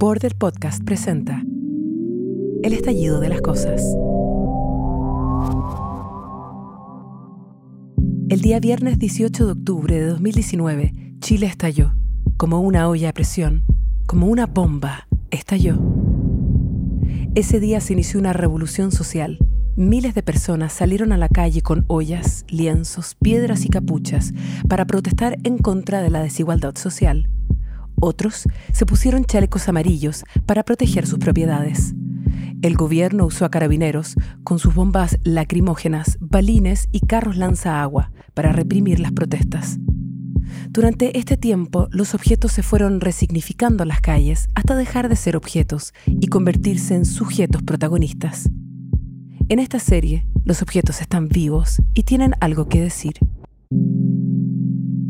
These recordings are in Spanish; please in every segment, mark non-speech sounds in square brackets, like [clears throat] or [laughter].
Border Podcast presenta El estallido de las cosas. El día viernes 18 de octubre de 2019, Chile estalló, como una olla a presión, como una bomba, estalló. Ese día se inició una revolución social. Miles de personas salieron a la calle con ollas, lienzos, piedras y capuchas para protestar en contra de la desigualdad social. Otros se pusieron chalecos amarillos para proteger sus propiedades. El gobierno usó a carabineros con sus bombas lacrimógenas, balines y carros lanza-agua para reprimir las protestas. Durante este tiempo, los objetos se fueron resignificando las calles hasta dejar de ser objetos y convertirse en sujetos protagonistas. En esta serie, los objetos están vivos y tienen algo que decir.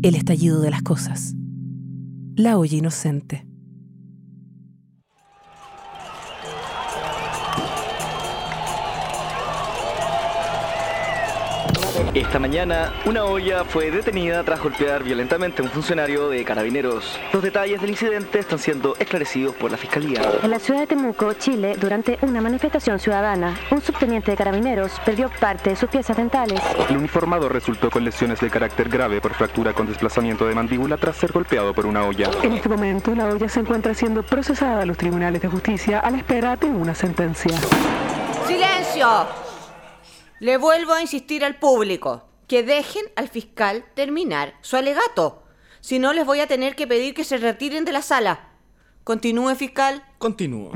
El estallido de las cosas. La olla inocente. Esta mañana, una olla fue detenida tras golpear violentamente a un funcionario de carabineros. Los detalles del incidente están siendo esclarecidos por la fiscalía. En la ciudad de Temuco, Chile, durante una manifestación ciudadana, un subteniente de carabineros perdió parte de sus piezas dentales. El uniformado resultó con lesiones de carácter grave por fractura con desplazamiento de mandíbula tras ser golpeado por una olla. En este momento, la olla se encuentra siendo procesada a los tribunales de justicia a la espera de una sentencia. ¡Silencio! Le vuelvo a insistir al público que dejen al fiscal terminar su alegato. Si no, les voy a tener que pedir que se retiren de la sala. Continúe, fiscal. Continúo.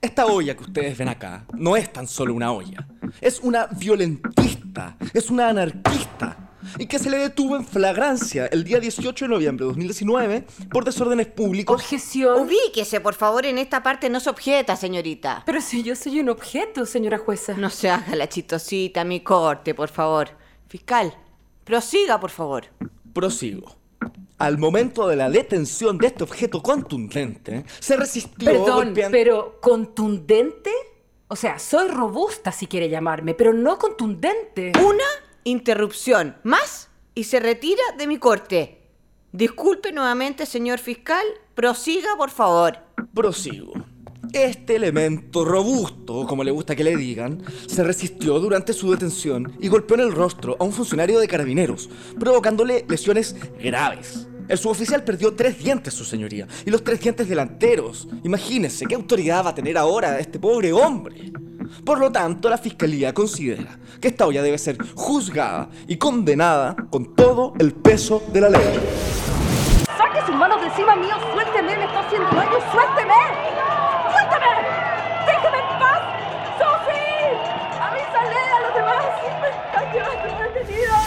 Esta olla que ustedes ven acá no es tan solo una olla. Es una violentista, es una anarquista. Y que se le detuvo en flagrancia el día 18 de noviembre de 2019 por desórdenes públicos. Objeción. Ubíquese, por favor, en esta parte no se objeta, señorita. Pero si yo soy un objeto, señora jueza. No se haga la chistosita, mi corte, por favor. Fiscal, prosiga, por favor. Prosigo. Al momento de la detención de este objeto contundente, se resistió Perdón, golpeando- pero ¿contundente? O sea, soy robusta si quiere llamarme, pero no contundente. Una interrupción más y se retira de mi corte. Disculpe nuevamente, señor fiscal. Prosiga, por favor. Prosigo. Este elemento robusto, como le gusta que le digan, se resistió durante su detención y golpeó en el rostro a un funcionario de carabineros, provocándole lesiones graves. El suboficial perdió tres dientes, su señoría, y los tres dientes delanteros. Imagínese qué autoridad va a tener ahora este pobre hombre. Por lo tanto, la fiscalía considera que esta olla debe ser juzgada y condenada con todo el peso de la ley. ¡Saque sus manos de encima mío! ¡Suélteme! ¡Me está haciendo daño! ¡Suélteme! ¡Suélteme! ¡Déjeme en paz! ¡Sophie! ¡Avísale a los demás! ¡Me están llevando detenida!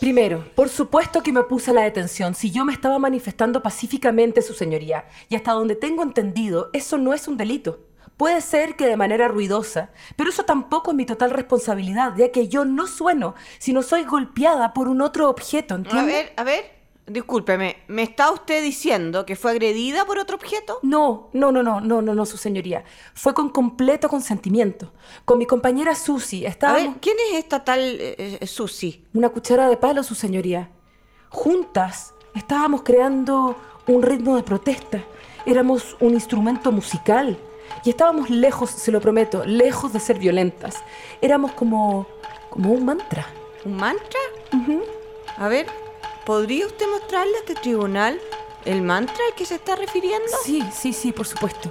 Primero, por supuesto que me opuse a la detención si yo me estaba manifestando pacíficamente, su señoría. Y hasta donde tengo entendido, eso no es un delito. Puede ser que de manera ruidosa, pero eso tampoco es mi total responsabilidad, ya que yo no sueno, sino soy golpeada por un otro objeto, A ¿entiende? ver, a ver. Discúlpeme, ¿me está usted diciendo que fue agredida por otro objeto? No, no, no, no, no, no, no, su señoría. Fue con completo consentimiento. Con mi compañera Susi A estábamos... ver, ¿quién es esta tal eh, eh, Susi? Una cuchara de palo, su señoría. Juntas estábamos creando un ritmo de protesta. Éramos un instrumento musical. Y estábamos lejos, se lo prometo, lejos de ser violentas. Éramos como. como un mantra. ¿Un mantra? A ver, ¿podría usted mostrarle a este tribunal el mantra al que se está refiriendo? Sí, sí, sí, por supuesto.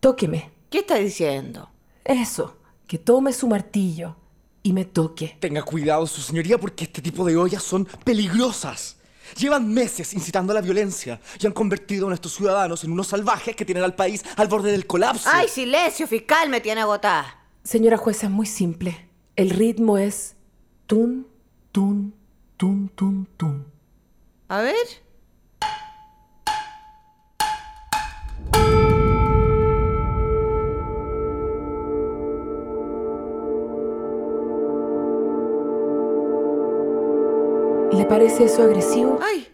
Tóqueme. ¿Qué está diciendo? Eso. Que tome su martillo y me toque. Tenga cuidado, su señoría, porque este tipo de ollas son peligrosas. Llevan meses incitando a la violencia y han convertido a nuestros ciudadanos en unos salvajes que tienen al país al borde del colapso. ¡Ay, silencio, fiscal! Me tiene agotada. Señora jueza, es muy simple. El ritmo es tun, tun, tun, tun, tun. A ver. Parece eso agresivo? ¡Ay!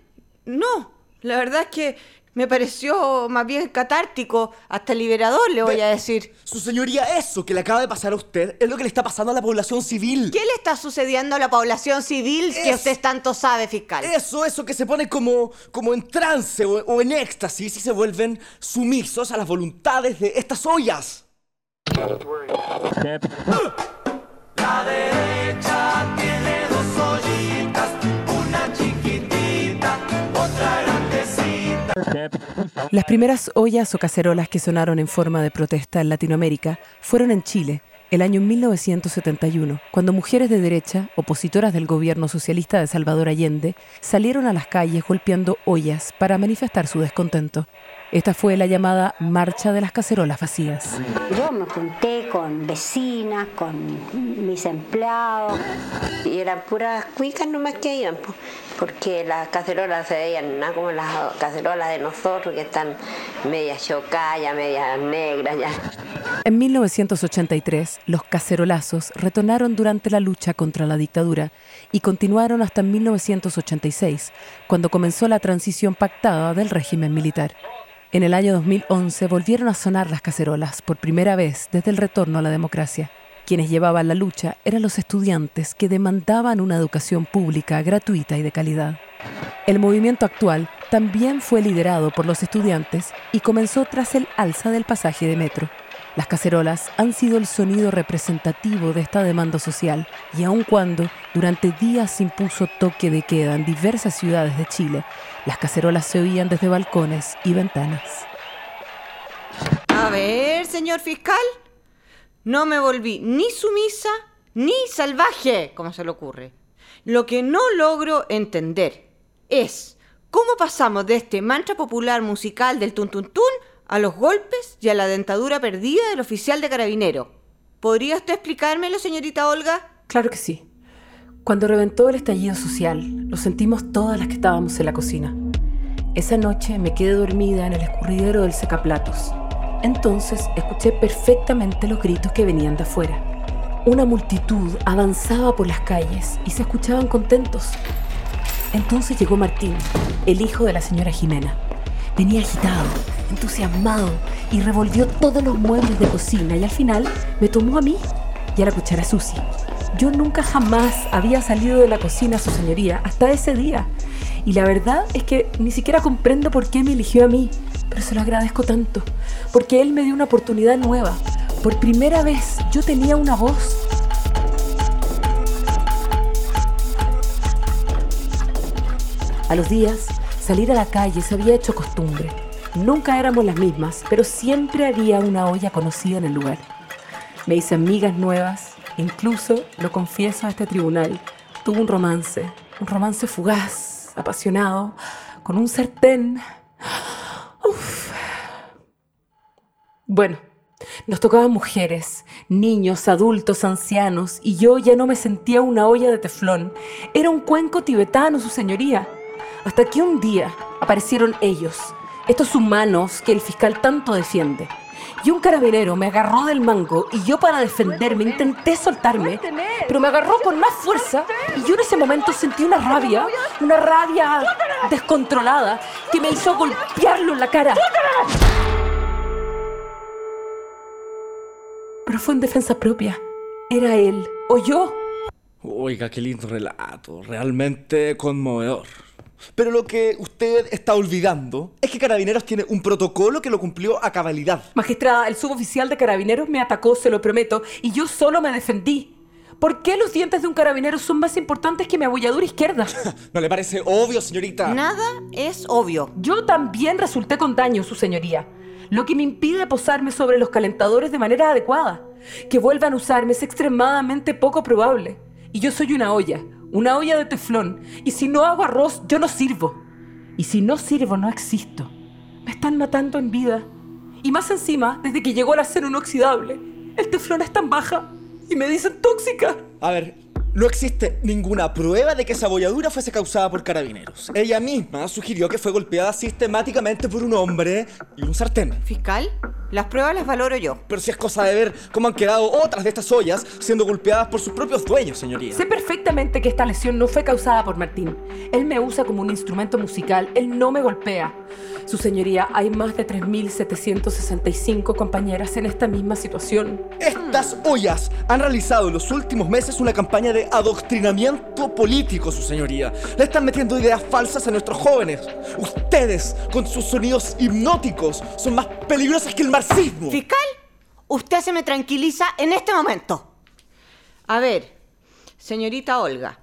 No, la verdad es que Me pareció más bien catártico, hasta liberador, le voy Ve- a decir. Su señoría, eso que le acaba de pasar a usted es lo que le está pasando a la población civil. ¿Qué le está sucediendo a la población civil que Es- usted tanto sabe, fiscal? Eso, eso que se pone como, como en trance o, o en éxtasis y se vuelven sumisos a las voluntades de estas ollas. Las primeras ollas o cacerolas que sonaron en forma de protesta en Latinoamérica fueron en Chile, el año 1971, cuando mujeres de derecha, opositoras del gobierno socialista de Salvador Allende, salieron a las calles golpeando ollas para manifestar su descontento. Esta fue la llamada Marcha de las Cacerolas Vacías. Yo me junté con vecinas, con mis empleados. Y eran puras cuicas nomás que iban, po, porque las cacerolas se veían nada como las cacerolas de nosotros, que están medias chocadas, medias negras ya. En 1983, los cacerolazos retornaron durante la lucha contra la dictadura y continuaron hasta 1986, cuando comenzó la transición pactada del régimen militar. En el año 2011 volvieron a sonar las cacerolas por primera vez desde el retorno a la democracia. Quienes llevaban la lucha eran los estudiantes que demandaban una educación pública gratuita y de calidad. El movimiento actual también fue liderado por los estudiantes y comenzó tras el alza del pasaje de metro. Las cacerolas han sido el sonido representativo de esta demanda social y aun cuando durante días se impuso toque de queda en diversas ciudades de Chile, las cacerolas se oían desde balcones y ventanas. A ver, señor fiscal. No me volví ni sumisa ni salvaje, como se le ocurre. Lo que no logro entender es cómo pasamos de este mantra popular musical del tun tun tun a los golpes y a la dentadura perdida del oficial de carabinero. ¿Podría usted explicármelo, señorita Olga? Claro que sí. Cuando reventó el estallido social, lo sentimos todas las que estábamos en la cocina. Esa noche me quedé dormida en el escurridero del secaplatos. Entonces escuché perfectamente los gritos que venían de afuera. Una multitud avanzaba por las calles y se escuchaban contentos. Entonces llegó Martín, el hijo de la señora Jimena. Venía agitado, entusiasmado y revolvió todos los muebles de cocina y al final me tomó a mí y a la cuchara Susi. Yo nunca jamás había salido de la cocina, su señoría, hasta ese día. Y la verdad es que ni siquiera comprendo por qué me eligió a mí, pero se lo agradezco tanto, porque él me dio una oportunidad nueva. Por primera vez yo tenía una voz. A los días, salir a la calle se había hecho costumbre. Nunca éramos las mismas, pero siempre había una olla conocida en el lugar. Me hice amigas nuevas, incluso, lo confieso a este tribunal, tuve un romance, un romance fugaz, apasionado, con un sartén. Uf. Bueno, nos tocaban mujeres, niños, adultos, ancianos, y yo ya no me sentía una olla de teflón. Era un cuenco tibetano, su señoría. Hasta que un día aparecieron ellos, estos humanos que el fiscal tanto defiende. Y un carabinero me agarró del mango y yo para defenderme intenté soltarme, pero me agarró con más fuerza y yo en ese momento sentí una rabia, una rabia descontrolada que me hizo golpearlo en la cara. Pero fue en defensa propia. Era él o yo. Oiga, qué lindo relato, realmente conmovedor. Pero lo que usted está olvidando es que Carabineros tiene un protocolo que lo cumplió a cabalidad. Magistrada, el suboficial de carabineros me atacó, se lo prometo, y yo solo me defendí. ¿Por qué los dientes de un carabinero son más importantes que mi abolladura izquierda? [laughs] ¿No le parece obvio, señorita? Nada es obvio. Yo también resulté con daño, su señoría. Lo que me impide posarme sobre los calentadores de manera adecuada. Que vuelvan a usarme es extremadamente poco probable. Y yo soy una olla, una olla de teflón. Y si no hago arroz, yo no sirvo. Y si no sirvo, no existo. Me están matando en vida. Y más encima, desde que llegó el acero inoxidable, el teflón es tan baja y me dicen tóxica. A ver, no existe ninguna prueba de que esa abolladura fuese causada por carabineros. Ella misma sugirió que fue golpeada sistemáticamente por un hombre y un sartén. ¿Fiscal? Las pruebas las valoro yo. Pero si es cosa de ver cómo han quedado otras de estas ollas siendo golpeadas por sus propios dueños, señoría. Sé perfectamente que esta lesión no fue causada por Martín. Él me usa como un instrumento musical, él no me golpea. Su señoría, hay más de 3.765 compañeras en esta misma situación. Estas ollas han realizado en los últimos meses una campaña de adoctrinamiento político, su señoría. Le están metiendo ideas falsas a nuestros jóvenes. Ustedes, con sus sonidos hipnóticos, son más peligrosas que el marxismo. Fiscal, usted se me tranquiliza en este momento. A ver, señorita Olga,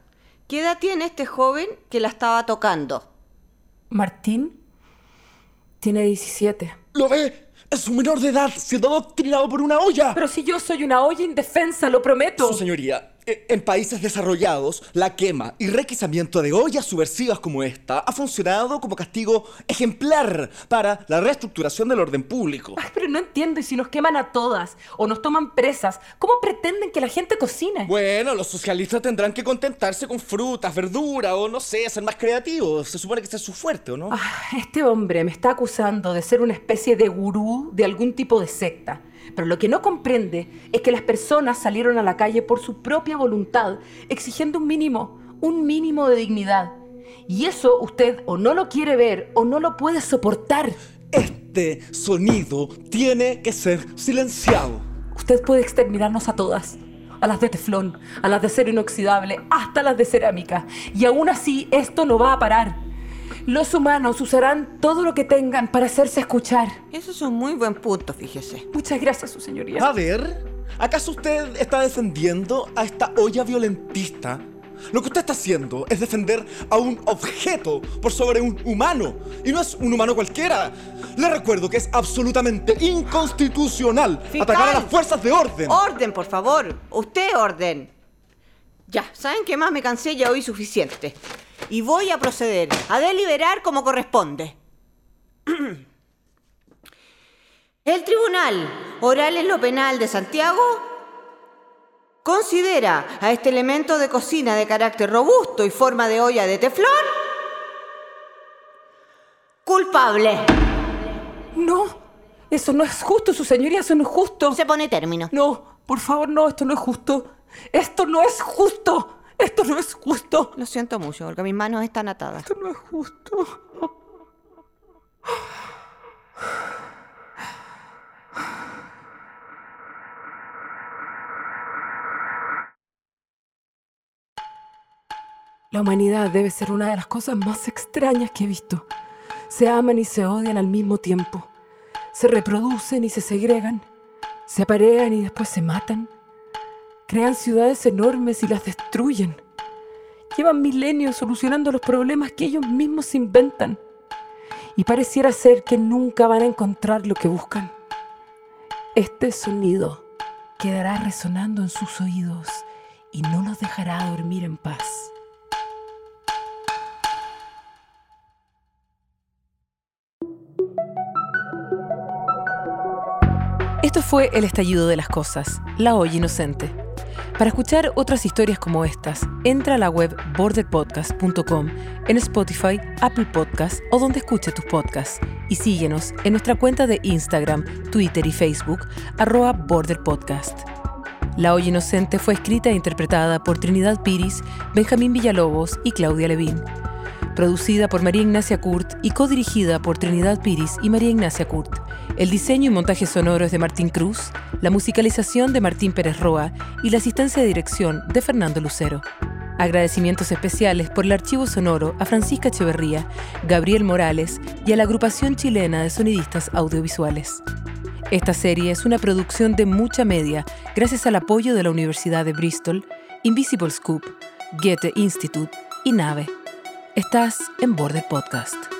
¿qué edad tiene este joven que la estaba tocando? Martín tiene 17. ¿Lo ve? Es un menor de edad siendo adoctrinado por una olla. Pero si yo soy una olla indefensa, lo prometo. Su señoría, en países desarrollados, la quema y requisamiento de ollas subversivas como esta ha funcionado como castigo ejemplar para la reestructuración del orden público. Ay, pero no entiendo, y si nos queman a todas o nos toman presas, ¿cómo pretenden que la gente cocine? Bueno, los socialistas tendrán que contentarse con frutas, verduras o no sé, ser más creativos. Se supone que ese es su fuerte, ¿o no? Ah, este hombre me está acusando de ser una especie de gurú de algún tipo de secta. Pero lo que no comprende es que las personas salieron a la calle por su propia voluntad, exigiendo un mínimo, un mínimo de dignidad. Y eso usted o no lo quiere ver o no lo puede soportar. Este sonido tiene que ser silenciado. Usted puede exterminarnos a todas. A las de teflón, a las de acero inoxidable, hasta las de cerámica. Y aún así, esto no va a parar. Los humanos usarán todo lo que tengan para hacerse escuchar. Eso es un muy buen punto, fíjese. Muchas gracias, su señoría. A ver, ¿acaso usted está defendiendo a esta olla violentista? Lo que usted está haciendo es defender a un objeto por sobre un humano. Y no es un humano cualquiera. Le recuerdo que es absolutamente inconstitucional Fiscal. atacar a las fuerzas de orden. Orden, por favor. Usted orden. Ya, ¿saben qué más? Me cansé ya hoy suficiente. Y voy a proceder a deliberar como corresponde. [clears throat] El Tribunal Oral en lo Penal de Santiago considera a este elemento de cocina de carácter robusto y forma de olla de teflón culpable. No, eso no es justo, su señoría, eso no es justo. Se pone término. No, por favor, no, esto no es justo. Esto no es justo. Esto no es justo. Lo siento mucho, porque mis manos están atadas. Esto no es justo. La humanidad debe ser una de las cosas más extrañas que he visto. Se aman y se odian al mismo tiempo. Se reproducen y se segregan. Se aparean y después se matan. Crean ciudades enormes y las destruyen. Llevan milenios solucionando los problemas que ellos mismos inventan. Y pareciera ser que nunca van a encontrar lo que buscan. Este sonido quedará resonando en sus oídos y no los dejará dormir en paz. Esto fue El estallido de las cosas, la olla inocente. Para escuchar otras historias como estas, entra a la web borderpodcast.com, en Spotify, Apple Podcasts o donde escuche tus podcasts. Y síguenos en nuestra cuenta de Instagram, Twitter y Facebook, arroba borderpodcast. La olla inocente fue escrita e interpretada por Trinidad Piris, Benjamín Villalobos y Claudia Levín. Producida por María Ignacia Kurt y codirigida por Trinidad Piris y María Ignacia Kurt. El diseño y montaje sonoro es de Martín Cruz, la musicalización de Martín Pérez Roa y la asistencia de dirección de Fernando Lucero. Agradecimientos especiales por el archivo sonoro a Francisca Echeverría, Gabriel Morales y a la agrupación chilena de sonidistas audiovisuales. Esta serie es una producción de mucha media gracias al apoyo de la Universidad de Bristol, Invisible Scoop, Goethe Institute y Nave. Estás en Border Podcast.